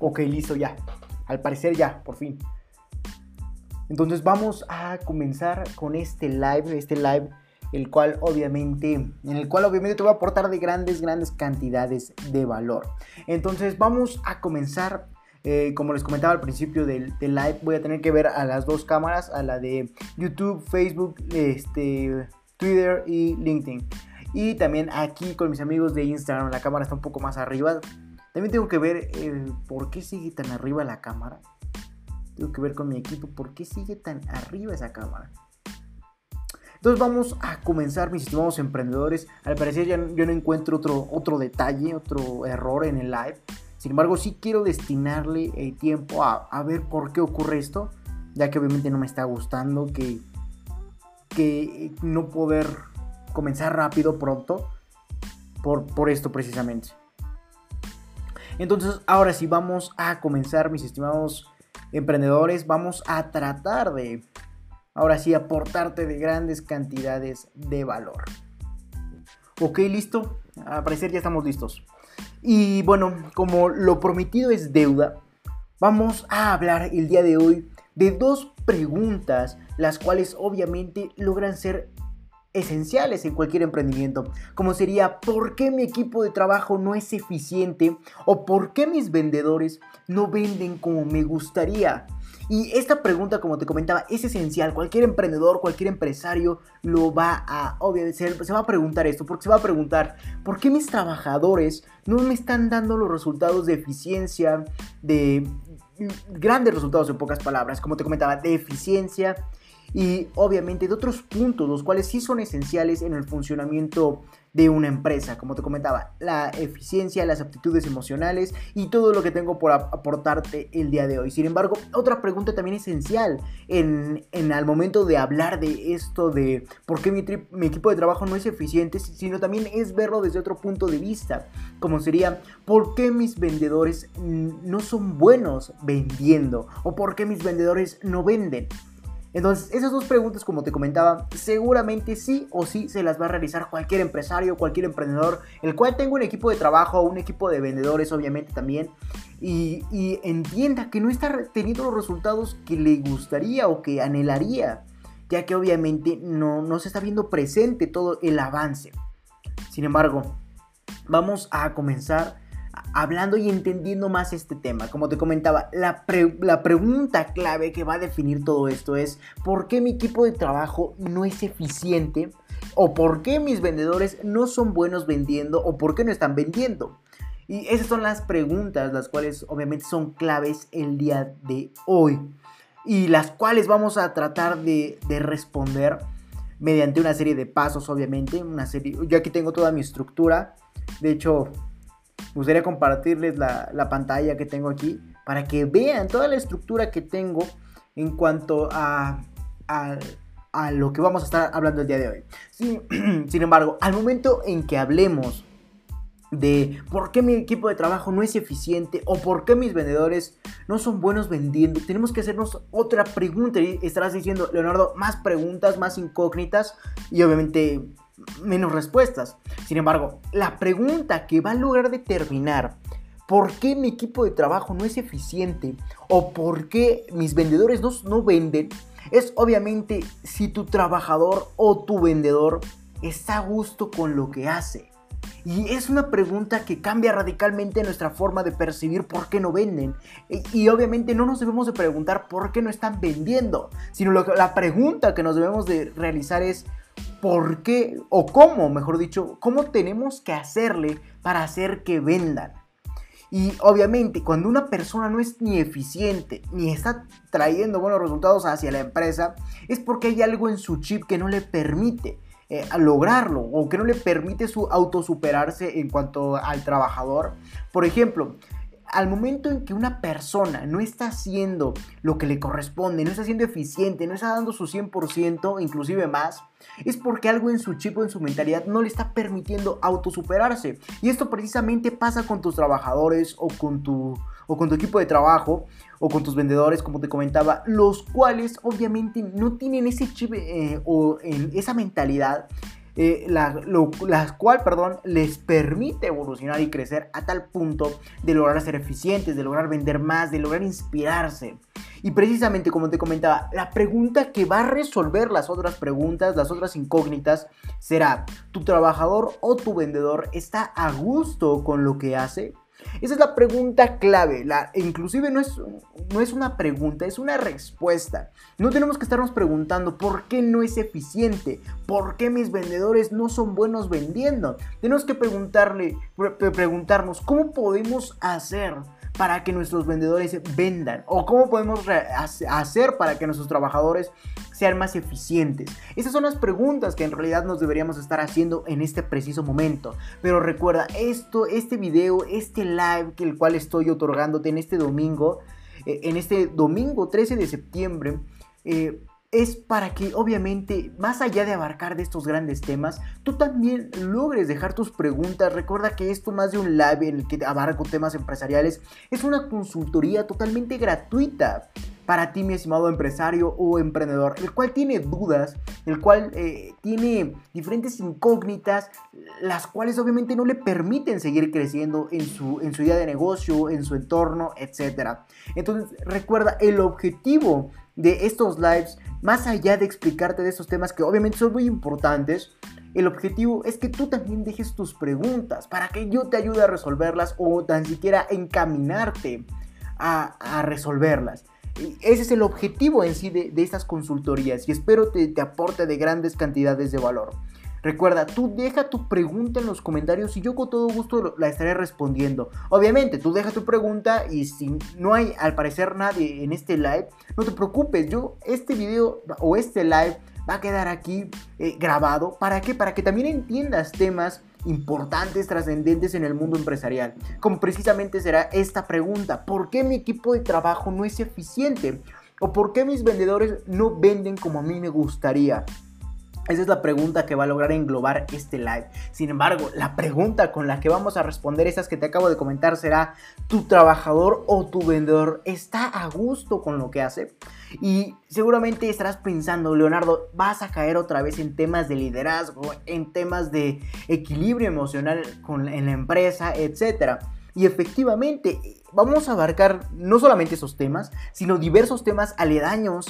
Ok, listo, ya. Al parecer ya, por fin. Entonces vamos a comenzar con este live, este live el cual obviamente, en el cual obviamente te voy a aportar de grandes, grandes cantidades de valor. Entonces vamos a comenzar. Eh, como les comentaba al principio del, live, voy a tener que ver a las dos cámaras, a la de YouTube, Facebook, este, Twitter y LinkedIn. Y también aquí con mis amigos de Instagram, la cámara está un poco más arriba. También tengo que ver eh, por qué sigue tan arriba la cámara. Tengo que ver con mi equipo por qué sigue tan arriba esa cámara. Entonces vamos a comenzar, mis estimados emprendedores. Al parecer ya, yo no encuentro otro, otro detalle, otro error en el live. Sin embargo, sí quiero destinarle el eh, tiempo a, ver por qué ocurre esto, ya que obviamente no me está gustando que, que no poder comenzar rápido, pronto, por, por esto precisamente. Entonces, ahora sí, vamos a comenzar, mis estimados emprendedores. Vamos a tratar de ahora sí aportarte de grandes cantidades de valor. Ok, listo. Al parecer ya estamos listos. Y bueno, como lo prometido es deuda, vamos a hablar el día de hoy de dos preguntas, las cuales obviamente logran ser esenciales en cualquier emprendimiento, como sería ¿por qué mi equipo de trabajo no es eficiente? o ¿por qué mis vendedores no venden como me gustaría? Y esta pregunta, como te comentaba, es esencial. Cualquier emprendedor, cualquier empresario lo va a, obviamente, se va a preguntar esto, porque se va a preguntar, ¿por qué mis trabajadores no me están dando los resultados de eficiencia, de grandes resultados en pocas palabras, como te comentaba, de eficiencia y obviamente de otros puntos, los cuales sí son esenciales en el funcionamiento de una empresa, como te comentaba, la eficiencia, las aptitudes emocionales y todo lo que tengo por aportarte el día de hoy. Sin embargo, otra pregunta también esencial en, en al momento de hablar de esto de por qué mi, mi equipo de trabajo no es eficiente, sino también es verlo desde otro punto de vista, como sería por qué mis vendedores no son buenos vendiendo o por qué mis vendedores no venden. Entonces, esas dos preguntas, como te comentaba, seguramente sí o sí se las va a realizar cualquier empresario, cualquier emprendedor, el cual tenga un equipo de trabajo, un equipo de vendedores, obviamente también, y, entienda que no está teniendo los resultados que le gustaría o que anhelaría, ya que obviamente no, no se está viendo presente todo el avance. Sin embargo, vamos a comenzar hablando y entendiendo más este tema. Como te comentaba, la, pregunta clave que va a definir todo esto es ¿por qué mi equipo de trabajo no es eficiente? ¿O por qué mis vendedores no son buenos vendiendo? ¿O por qué no están vendiendo? Y esas son las preguntas, las cuales obviamente son claves el día de hoy. Y las cuales vamos a tratar de, de responder mediante una serie de pasos, obviamente. Una serie, yo aquí tengo toda mi estructura. De hecho, me gustaría compartirles la, pantalla que tengo aquí para que vean toda la estructura que tengo en cuanto a, a, lo que vamos a estar hablando el día de hoy. Sin, sin embargo, al momento en que hablemos de por qué mi equipo de trabajo no es eficiente o por qué mis vendedores no son buenos vendiendo, tenemos que hacernos otra pregunta. Y estarás diciendo, Leonardo, más preguntas, más incógnitas y obviamente menos respuestas. Sin embargo, la pregunta que va a lograr determinar por qué mi equipo de trabajo no es eficiente o por qué mis vendedores no, no venden es obviamente si tu trabajador o tu vendedor está a gusto con lo que hace. Y es una pregunta que cambia radicalmente nuestra forma de percibir por qué no venden. Y, obviamente no nos debemos de preguntar por qué no están vendiendo, sino la pregunta que nos debemos de realizar es por qué o cómo, mejor dicho, cómo tenemos que hacerle para hacer que vendan. Y obviamente cuando una persona no es ni eficiente ni está trayendo buenos resultados hacia la empresa, es porque hay algo en su chip que no le permite eh, lograrlo o que no le permite su autosuperarse en cuanto al trabajador. Por ejemplo, al momento en que una persona no está haciendo lo que le corresponde, no está siendo eficiente, no está dando su 100%, inclusive más, es porque algo en su chip o en su mentalidad no le está permitiendo autosuperarse. Y esto precisamente pasa con tus trabajadores o con tu, o con tu equipo de trabajo o con tus vendedores, como te comentaba, los cuales obviamente no tienen ese chip eh, o esa mentalidad eh, la, cual perdón, les permite evolucionar y crecer a tal punto de lograr ser eficientes, de lograr vender más, de lograr inspirarse. Y precisamente como te comentaba, la pregunta que va a resolver las otras preguntas, las otras incógnitas, será, ¿tu trabajador o tu vendedor está a gusto con lo que hace? Esa es la pregunta clave. La, inclusive no es, no es una pregunta, es una respuesta. No tenemos que estarnos preguntando por qué no es eficiente, por qué mis vendedores no son buenos vendiendo. Tenemos que preguntarle, preguntarnos cómo podemos hacer para que nuestros vendedores vendan? ¿O cómo podemos hacer para que nuestros trabajadores sean más eficientes? Esas son las preguntas que en realidad nos deberíamos estar haciendo en este preciso momento. Pero recuerda, esto, este video, este live que el cual estoy otorgándote en este domingo, eh, en este domingo 13 de septiembre, eh, es para que obviamente, más allá de abarcar de estos grandes temas, tú también logres dejar tus preguntas. Recuerda que esto más de un live en el que abarco temas empresariales, es una consultoría totalmente gratuita para ti, mi estimado empresario o emprendedor, el cual tiene dudas, el cual eh, tiene diferentes incógnitas, las cuales obviamente no le permiten seguir creciendo en su, en su idea de negocio, en su entorno, etc. Entonces, recuerda, el objetivo de estos lives, más allá de explicarte de estos temas que obviamente son muy importantes, el objetivo es que tú también dejes tus preguntas para que yo te ayude a resolverlas o tan siquiera encaminarte a, resolverlas. Ese es el objetivo en sí de, estas consultorías y espero te, te aporte de grandes cantidades de valor. Recuerda, tú deja tu pregunta en los comentarios y yo con todo gusto la estaré respondiendo. Obviamente, tú deja tu pregunta y si no hay al parecer nadie en este live, no te preocupes, yo este video o este live va a quedar aquí eh, grabado. ¿Para qué? Para que también entiendas temas importantes, trascendentes en el mundo empresarial. Como precisamente será esta pregunta, ¿por qué mi equipo de trabajo no es eficiente? ¿O por qué mis vendedores no venden como a mí me gustaría? Esa es la pregunta que va a lograr englobar este live. Sin embargo, la pregunta con la que vamos a responder esas que te acabo de comentar será, ¿tu trabajador o tu vendedor está a gusto con lo que hace? Y seguramente estarás pensando, Leonardo, vas a caer otra vez en temas de liderazgo, en temas de equilibrio emocional con, en la empresa, etc. Y efectivamente, vamos a abarcar no solamente esos temas, sino diversos temas aledaños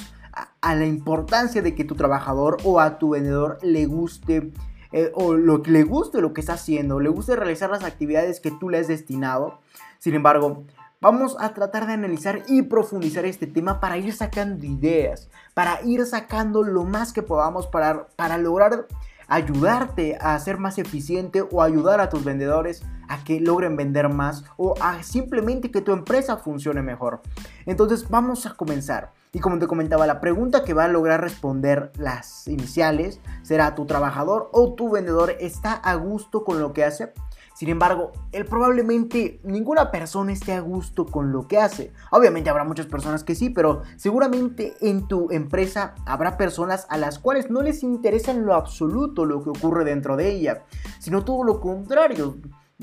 a, la importancia de que tu trabajador o a tu vendedor le guste eh, o lo que le guste lo que está haciendo, le guste realizar las actividades que tú le has destinado. Sin embargo, vamos a tratar de analizar y profundizar este tema para ir sacando ideas, para ir sacando lo más que podamos para, para lograr ayudarte a ser más eficiente o ayudar a tus vendedores a que logren vender más o a simplemente que tu empresa funcione mejor. Entonces vamos a comenzar. Y como te comentaba, la pregunta que va a lograr responder las iniciales será tu trabajador o tu vendedor está a gusto con lo que hace. Sin embargo, él probablemente ninguna persona esté a gusto con lo que hace. Obviamente habrá muchas personas que sí, pero seguramente en tu empresa habrá personas a las cuales no les interesa en lo absoluto lo que ocurre dentro de ella, sino todo lo contrario.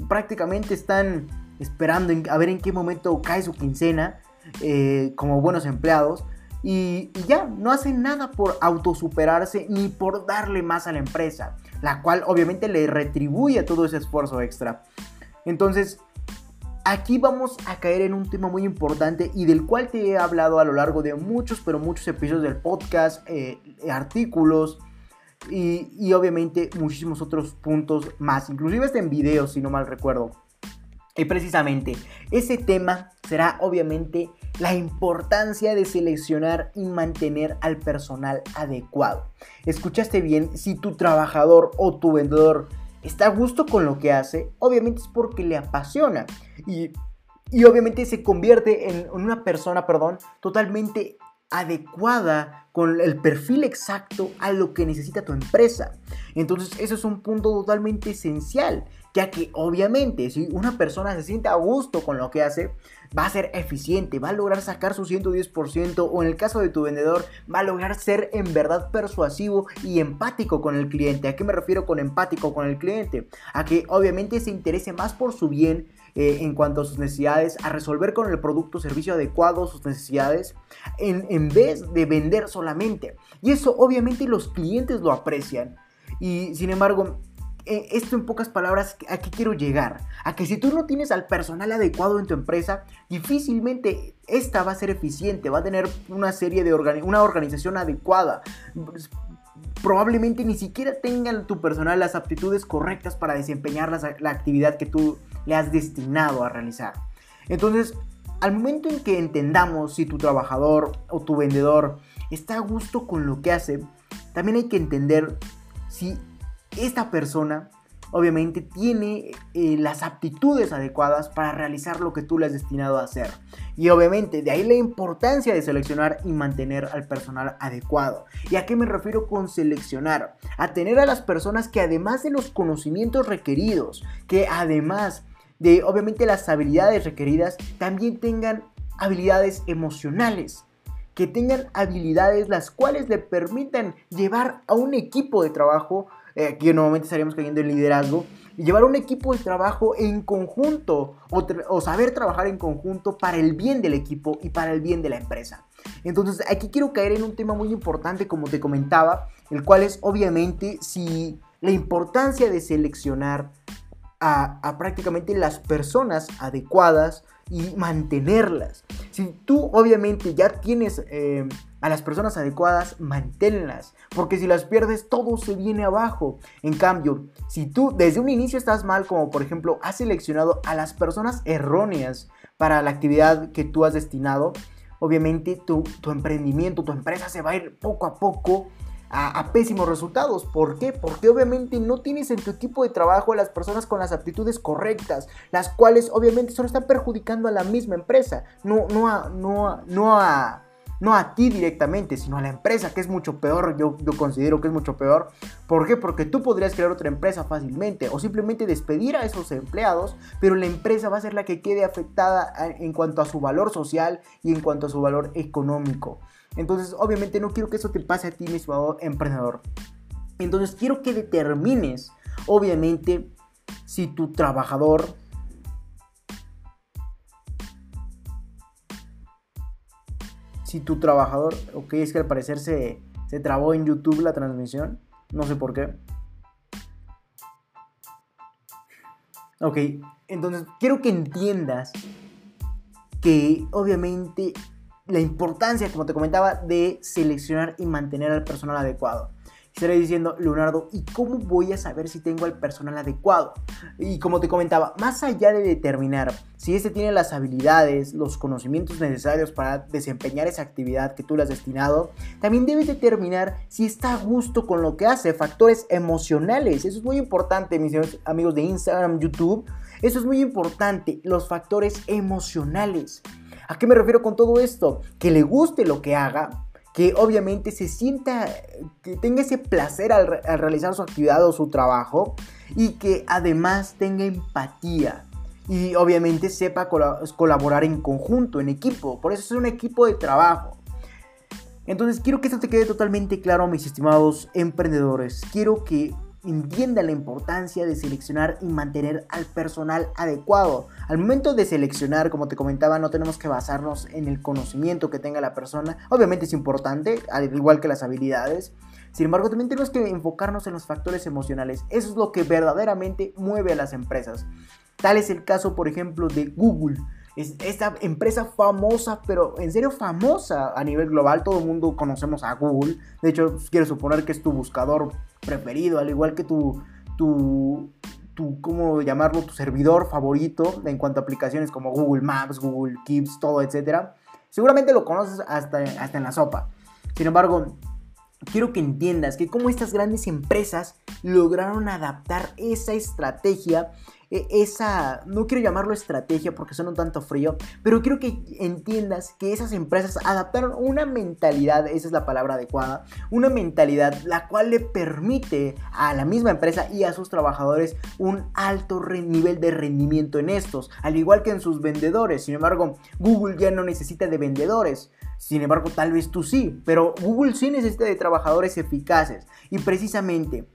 Prácticamente están esperando a ver en qué momento cae su quincena eh, como buenos empleados y, ya, no hacen nada por autosuperarse ni por darle más a la empresa, la cual obviamente le retribuye todo ese esfuerzo extra. Entonces, aquí vamos a caer en un tema muy importante y del cual te he hablado a lo largo de muchos, pero muchos episodios del podcast, eh, artículos y, y, obviamente muchísimos otros puntos más, inclusive hasta en videos si no mal recuerdo. Y precisamente ese tema será obviamente la importancia de seleccionar y mantener al personal adecuado. Escuchaste bien, si tu trabajador o tu vendedor está a gusto con lo que hace, obviamente es porque le apasiona y, y obviamente se convierte en una persona, perdón, totalmente adecuada con el perfil exacto a lo que necesita tu empresa. Entonces, eso es un punto totalmente esencial ya que obviamente si una persona se siente a gusto con lo que hace, va a ser eficiente, va a lograr sacar su 110% o en el caso de tu vendedor, va a lograr ser en verdad persuasivo y empático con el cliente. ¿A qué me refiero con empático con el cliente? A que obviamente se interese más por su bien eh, en cuanto a sus necesidades, a resolver con el producto o servicio adecuado sus necesidades, en, en vez de vender solamente. Y eso obviamente los clientes lo aprecian. Y sin embargo, eh, esto en pocas palabras, ¿a qué quiero llegar? A que si tú no tienes al personal adecuado en tu empresa, difícilmente esta va a ser eficiente, va a tener una serie de una organización adecuada. Probablemente ni siquiera tengan tu personal las aptitudes correctas para desempeñar la, la actividad que tú le has destinado a realizar. Entonces, al momento en que entendamos si tu trabajador o tu vendedor está a gusto con lo que hace, también hay que entender si esta persona obviamente tiene eh, las aptitudes adecuadas para realizar lo que tú le has destinado a hacer. Y obviamente de ahí la importancia de seleccionar y mantener al personal adecuado. ¿Y a qué me refiero con seleccionar? A tener a las personas que además de los conocimientos requeridos, que además de obviamente las habilidades requeridas, también tengan habilidades emocionales que tengan habilidades las cuales le permitan llevar a un equipo de trabajo eh, aquí nuevamente estaríamos cayendo en liderazgo, y llevar un equipo de trabajo en conjunto o, saber trabajar en conjunto para el bien del equipo y para el bien de la empresa. Entonces aquí quiero caer en un tema muy importante como te comentaba, el cual es obviamente si la importancia de seleccionar a, prácticamente las personas adecuadas y mantenerlas. Si tú obviamente ya tienes eh, a las personas adecuadas, manténlas, porque si las pierdes todo se viene abajo. En cambio, si tú desde un inicio estás mal, como por ejemplo has seleccionado a las personas erróneas para la actividad que tú has destinado, obviamente tu, tu emprendimiento, tu empresa se va a ir poco a poco a, pésimos resultados. ¿Por qué? Porque obviamente no tienes en tu equipo de trabajo a las personas con las aptitudes correctas, las cuales obviamente solo están perjudicando a la misma empresa, no, no, a, no, no a no a ti directamente, sino a la empresa, que es mucho peor, yo, yo, considero que es mucho peor. ¿Por qué? Porque tú podrías crear otra empresa fácilmente o simplemente despedir a esos empleados, pero la empresa va a ser la que quede afectada en cuanto a su valor social y en cuanto a su valor económico. Entonces, obviamente no quiero que eso te pase a ti, mi estimado emprendedor. Entonces, quiero que determines, obviamente, si tu trabajador si tu trabajador, ok, es que al parecer se, se trabó en YouTube la transmisión, no sé por qué. Ok, entonces quiero que entiendas que obviamente la importancia, como te comentaba, de seleccionar y mantener al personal adecuado. Estaré diciendo, Leonardo, ¿y cómo voy a saber si tengo al personal adecuado? Y como te comentaba, más allá de determinar si este tiene las habilidades, los conocimientos necesarios para desempeñar esa actividad que tú le has destinado, también debes determinar si está a gusto con lo que hace, factores emocionales. Eso es muy importante, mis amigos de Instagram, YouTube. Eso es muy importante, los factores emocionales. ¿A qué me refiero con todo esto? Que le guste lo que haga, que obviamente se sienta, que tenga ese placer al, realizar su actividad o su trabajo y que además tenga empatía y obviamente sepa colaborar en conjunto, en equipo. Por eso es un equipo de trabajo. Entonces quiero que esto te quede totalmente claro, mis estimados emprendedores. Quiero que entienda la importancia de seleccionar y mantener al personal adecuado. Al momento de seleccionar, como te comentaba, no tenemos que basarnos en el conocimiento que tenga la persona. Obviamente es importante, al igual que las habilidades. Sin embargo, también tenemos que enfocarnos en los factores emocionales. Eso es lo que verdaderamente mueve a las empresas. Tal es el caso, por ejemplo, de Google. Es esta empresa famosa, pero en serio famosa a nivel global. Todo el mundo conocemos a Google. De hecho, quiero suponer que es tu buscador preferido, al igual que tu, tu, tu, ¿cómo llamarlo? Tu servidor favorito en cuanto a aplicaciones como Google Maps, Google Keeps, todo, etc. Seguramente lo conoces hasta, hasta en la sopa. Sin embargo, quiero que entiendas que como estas grandes empresas lograron adaptar esa estrategia esa, no quiero llamarlo estrategia porque son un tanto frío, pero quiero que entiendas que esas empresas adaptaron una mentalidad, esa es la palabra adecuada, una mentalidad la cual le permite a la misma empresa y a sus trabajadores un alto nivel de rendimiento en estos, al igual que en sus vendedores. Sin embargo, Google ya no necesita de vendedores. Sin embargo, tal vez tú sí, pero Google sí necesita de trabajadores eficaces. Y precisamente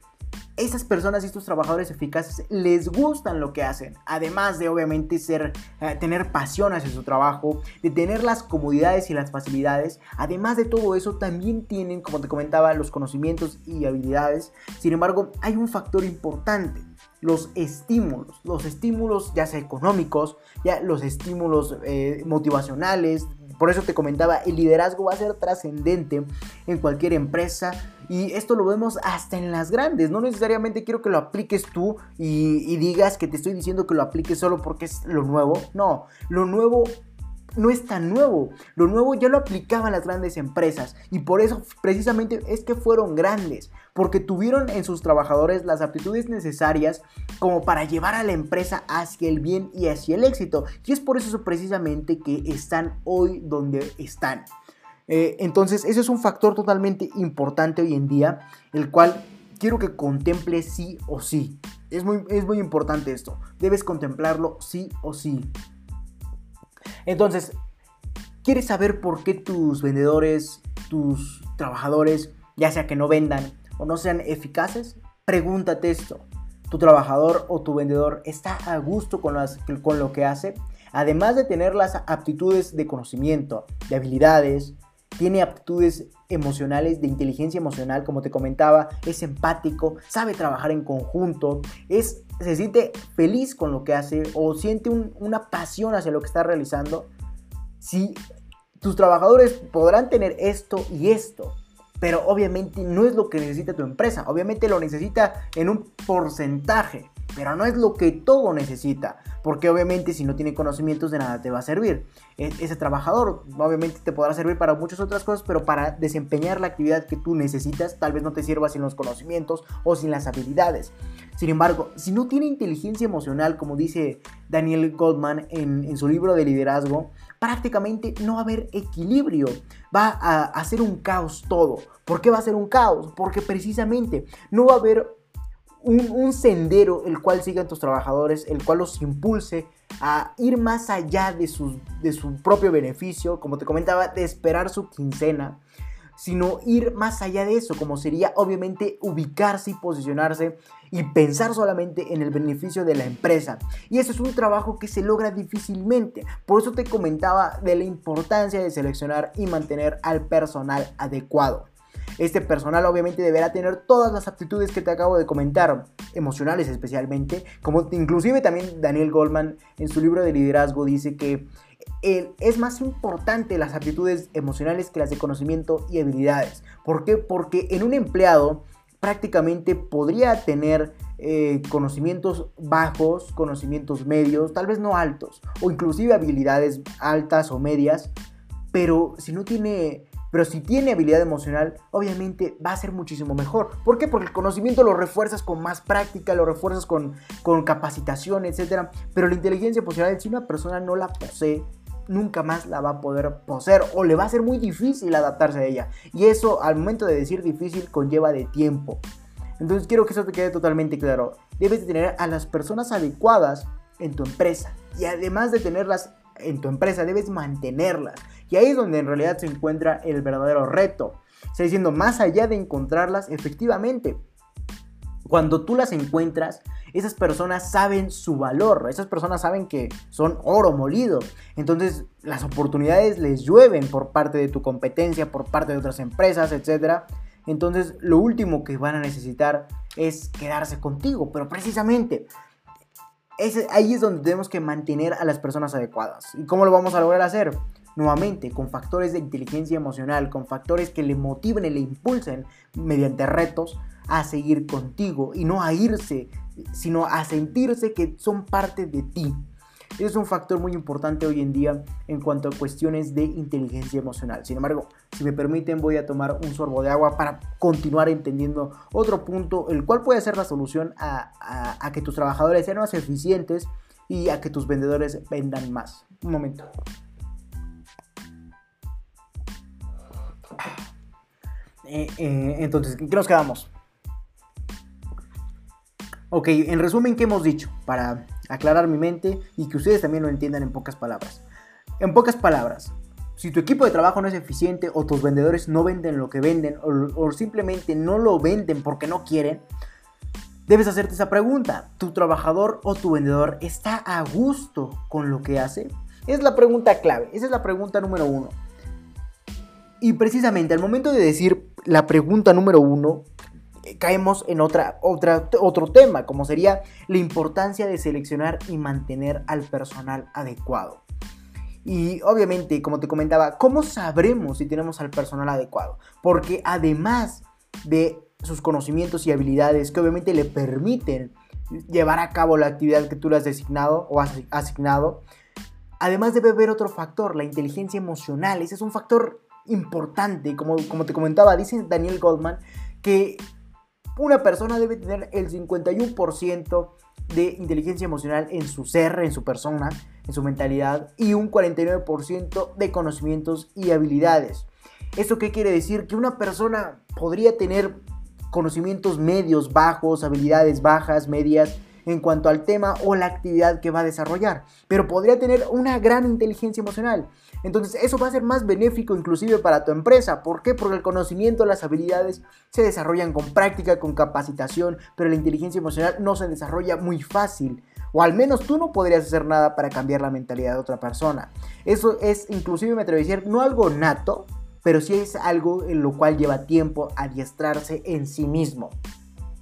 esas personas y estos trabajadores eficaces les gustan lo que hacen, además de obviamente ser, eh, tener pasión hacia su trabajo, de tener las comodidades y las facilidades, además de todo eso también tienen, como te comentaba, los conocimientos y habilidades, sin embargo hay un factor importante, los estímulos, los estímulos ya sea económicos, ya los estímulos eh, motivacionales, por eso te comentaba, el liderazgo va a ser trascendente en cualquier empresa y esto lo vemos hasta en las grandes. No necesariamente quiero que lo apliques tú y, digas que te estoy diciendo que lo apliques solo porque es lo nuevo. No, lo nuevo no es tan nuevo. Lo nuevo ya lo aplicaban las grandes empresas y por eso precisamente es que fueron grandes, porque tuvieron en sus trabajadores las aptitudes necesarias como para llevar a la empresa hacia el bien y hacia el éxito. Y es por eso precisamente que están hoy donde están. Eh, entonces, ese es un factor totalmente importante hoy en día, el cual quiero que contemples sí o sí. Es muy, es muy importante esto. Debes contemplarlo sí o sí. Entonces, ¿quieres saber por qué tus vendedores, tus trabajadores, ya sea que no vendan o no sean eficaces? Pregúntate esto. ¿Tu trabajador o tu vendedor está a gusto con, con lo que hace? Además de tener las aptitudes de conocimiento, de habilidades, tiene aptitudes emocionales, de inteligencia emocional, como te comentaba, es empático, sabe trabajar en conjunto, es, se siente feliz con lo que hace o siente una pasión hacia lo que está realizando. Si tus trabajadores podrán tener esto y esto, pero obviamente no es lo que necesita tu empresa, obviamente lo necesita en un porcentaje pero no es lo que todo necesita, porque obviamente si no tiene conocimientos de nada te va a servir. E, ese trabajador obviamente te podrá servir para muchas otras cosas, pero para desempeñar la actividad que tú necesitas tal vez no te sirva sin los conocimientos o sin las habilidades. Sin embargo, si no tiene inteligencia emocional, como dice Daniel Goldman en, en su libro de liderazgo, prácticamente no va a haber equilibrio. Va a, a ser un caos todo. ¿Por qué va a ser un caos? Porque precisamente no va a haber un, sendero el cual sigan tus trabajadores, el cual los impulse a ir más allá de, de su propio beneficio, como te comentaba, de esperar su quincena, sino ir más allá de eso, como sería obviamente ubicarse y posicionarse y pensar solamente en el beneficio de la empresa. Y eso es un trabajo que se logra difícilmente. Por eso te comentaba de la importancia de seleccionar y mantener al personal adecuado. Este personal obviamente deberá tener todas las aptitudes que te acabo de comentar, emocionales especialmente, como inclusive también Daniel Goldman en su libro de liderazgo dice que es más importante las aptitudes emocionales que las de conocimiento y habilidades. ¿Por qué? Porque en un empleado prácticamente podría tener eh, conocimientos bajos, conocimientos medios, tal vez no altos, o inclusive habilidades altas o medias, pero si no tiene pero si tiene habilidad emocional, obviamente va a ser muchísimo mejor. ¿Por qué? Porque el conocimiento lo refuerzas con más práctica, lo refuerzas con, con capacitación, etc. Pero la inteligencia emocional, si una persona no la posee, nunca más la va a poder poseer o le va a ser muy difícil adaptarse a ella. Y eso al momento de decir difícil conlleva de tiempo. Entonces quiero que eso te quede totalmente claro. Debes de tener a las personas adecuadas en tu empresa. Y además de tenerlas en tu empresa, debes mantenerlas. Y ahí es donde en realidad se encuentra el verdadero reto. Está diciendo, más allá de encontrarlas, efectivamente, cuando tú las encuentras, esas personas saben su valor, esas personas saben que son oro molido. Entonces las oportunidades les llueven por parte de tu competencia, por parte de otras empresas, etc. Entonces lo último que van a necesitar es quedarse contigo. Pero precisamente ahí es donde tenemos que mantener a las personas adecuadas. ¿Y cómo lo vamos a lograr hacer? Nuevamente con factores de inteligencia emocional, con factores que le motiven y le impulsen mediante retos a seguir contigo y no a irse, sino a sentirse que son parte de ti. Es un factor muy importante hoy en día en cuanto a cuestiones de inteligencia emocional. Sin embargo, si me permiten, voy a tomar un sorbo de agua para continuar entendiendo otro punto, el cual puede ser la solución a, a que tus trabajadores sean más eficientes y a que tus vendedores vendan más. Un momento. Eh, eh, entonces, ¿qué nos quedamos? Ok, en resumen, ¿qué hemos dicho? Para aclarar mi mente y que ustedes también lo entiendan en pocas palabras. En pocas palabras, si tu equipo de trabajo no es eficiente o tus vendedores no venden lo que venden o, o simplemente no lo venden porque no quieren, Debes hacerte esa pregunta. ¿Tu trabajador o tu vendedor está a gusto con lo que hace? Es la pregunta clave. Esa es la pregunta número uno. Y precisamente al momento de decir la pregunta número uno, eh, caemos en otra, otra, otro tema, como sería la importancia de seleccionar y mantener al personal adecuado. Y obviamente, como te comentaba, ¿cómo sabremos si tenemos al personal adecuado? Porque además de sus conocimientos y habilidades que obviamente le permiten llevar a cabo la actividad que tú le has designado o has asignado, además debe haber otro factor, la inteligencia emocional. Ese es un factor importante, como, como te comentaba, dice Daniel Goldman, que una persona debe tener el 51% de inteligencia emocional en su ser, en su persona, en su mentalidad y un 49% de conocimientos y habilidades. ¿Esto qué quiere decir? Que una persona podría tener conocimientos medios, bajos, habilidades bajas, medias, en cuanto al tema o la actividad que va a desarrollar, pero podría tener una gran inteligencia emocional. Entonces eso va a ser más benéfico inclusive para tu empresa. ¿Por qué? Porque el conocimiento, las habilidades se desarrollan con práctica, con capacitación, pero la inteligencia emocional no se desarrolla muy fácil. O al menos tú no podrías hacer nada para cambiar la mentalidad de otra persona. Eso es inclusive me atrevo a decir no algo nato, pero sí es algo en lo cual lleva tiempo adiestrarse en sí mismo.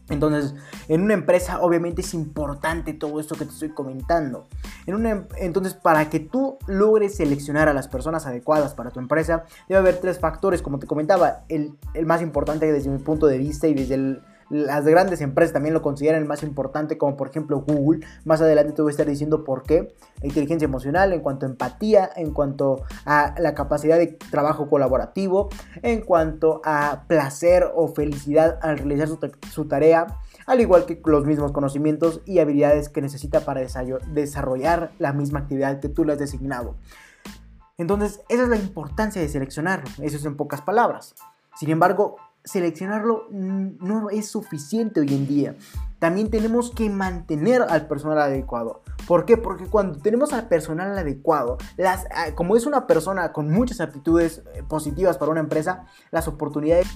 Entonces, en una empresa obviamente es importante todo esto que te estoy comentando. En una, em, entonces, para que tú logres seleccionar a las personas adecuadas para tu empresa, debe haber tres factores, como te comentaba. El, el más importante desde mi punto de vista y desde el, las grandes empresas también lo consideran el más importante, como por ejemplo Google. Más adelante te voy a estar diciendo por qué. La inteligencia emocional, en cuanto a empatía, en cuanto a la capacidad de trabajo colaborativo, en cuanto a placer o felicidad al realizar su, tarea, al igual que los mismos conocimientos y habilidades que necesita para desarrollar la misma actividad que tú le has designado. Entonces, esa es la importancia de seleccionarlo, eso es en pocas palabras. Sin embargo, seleccionarlo no es suficiente hoy en día. También tenemos que mantener al personal adecuado. ¿Por qué? Porque cuando tenemos al personal adecuado, las, ah, como es una persona con muchas aptitudes eh, positivas para una empresa, las oportunidades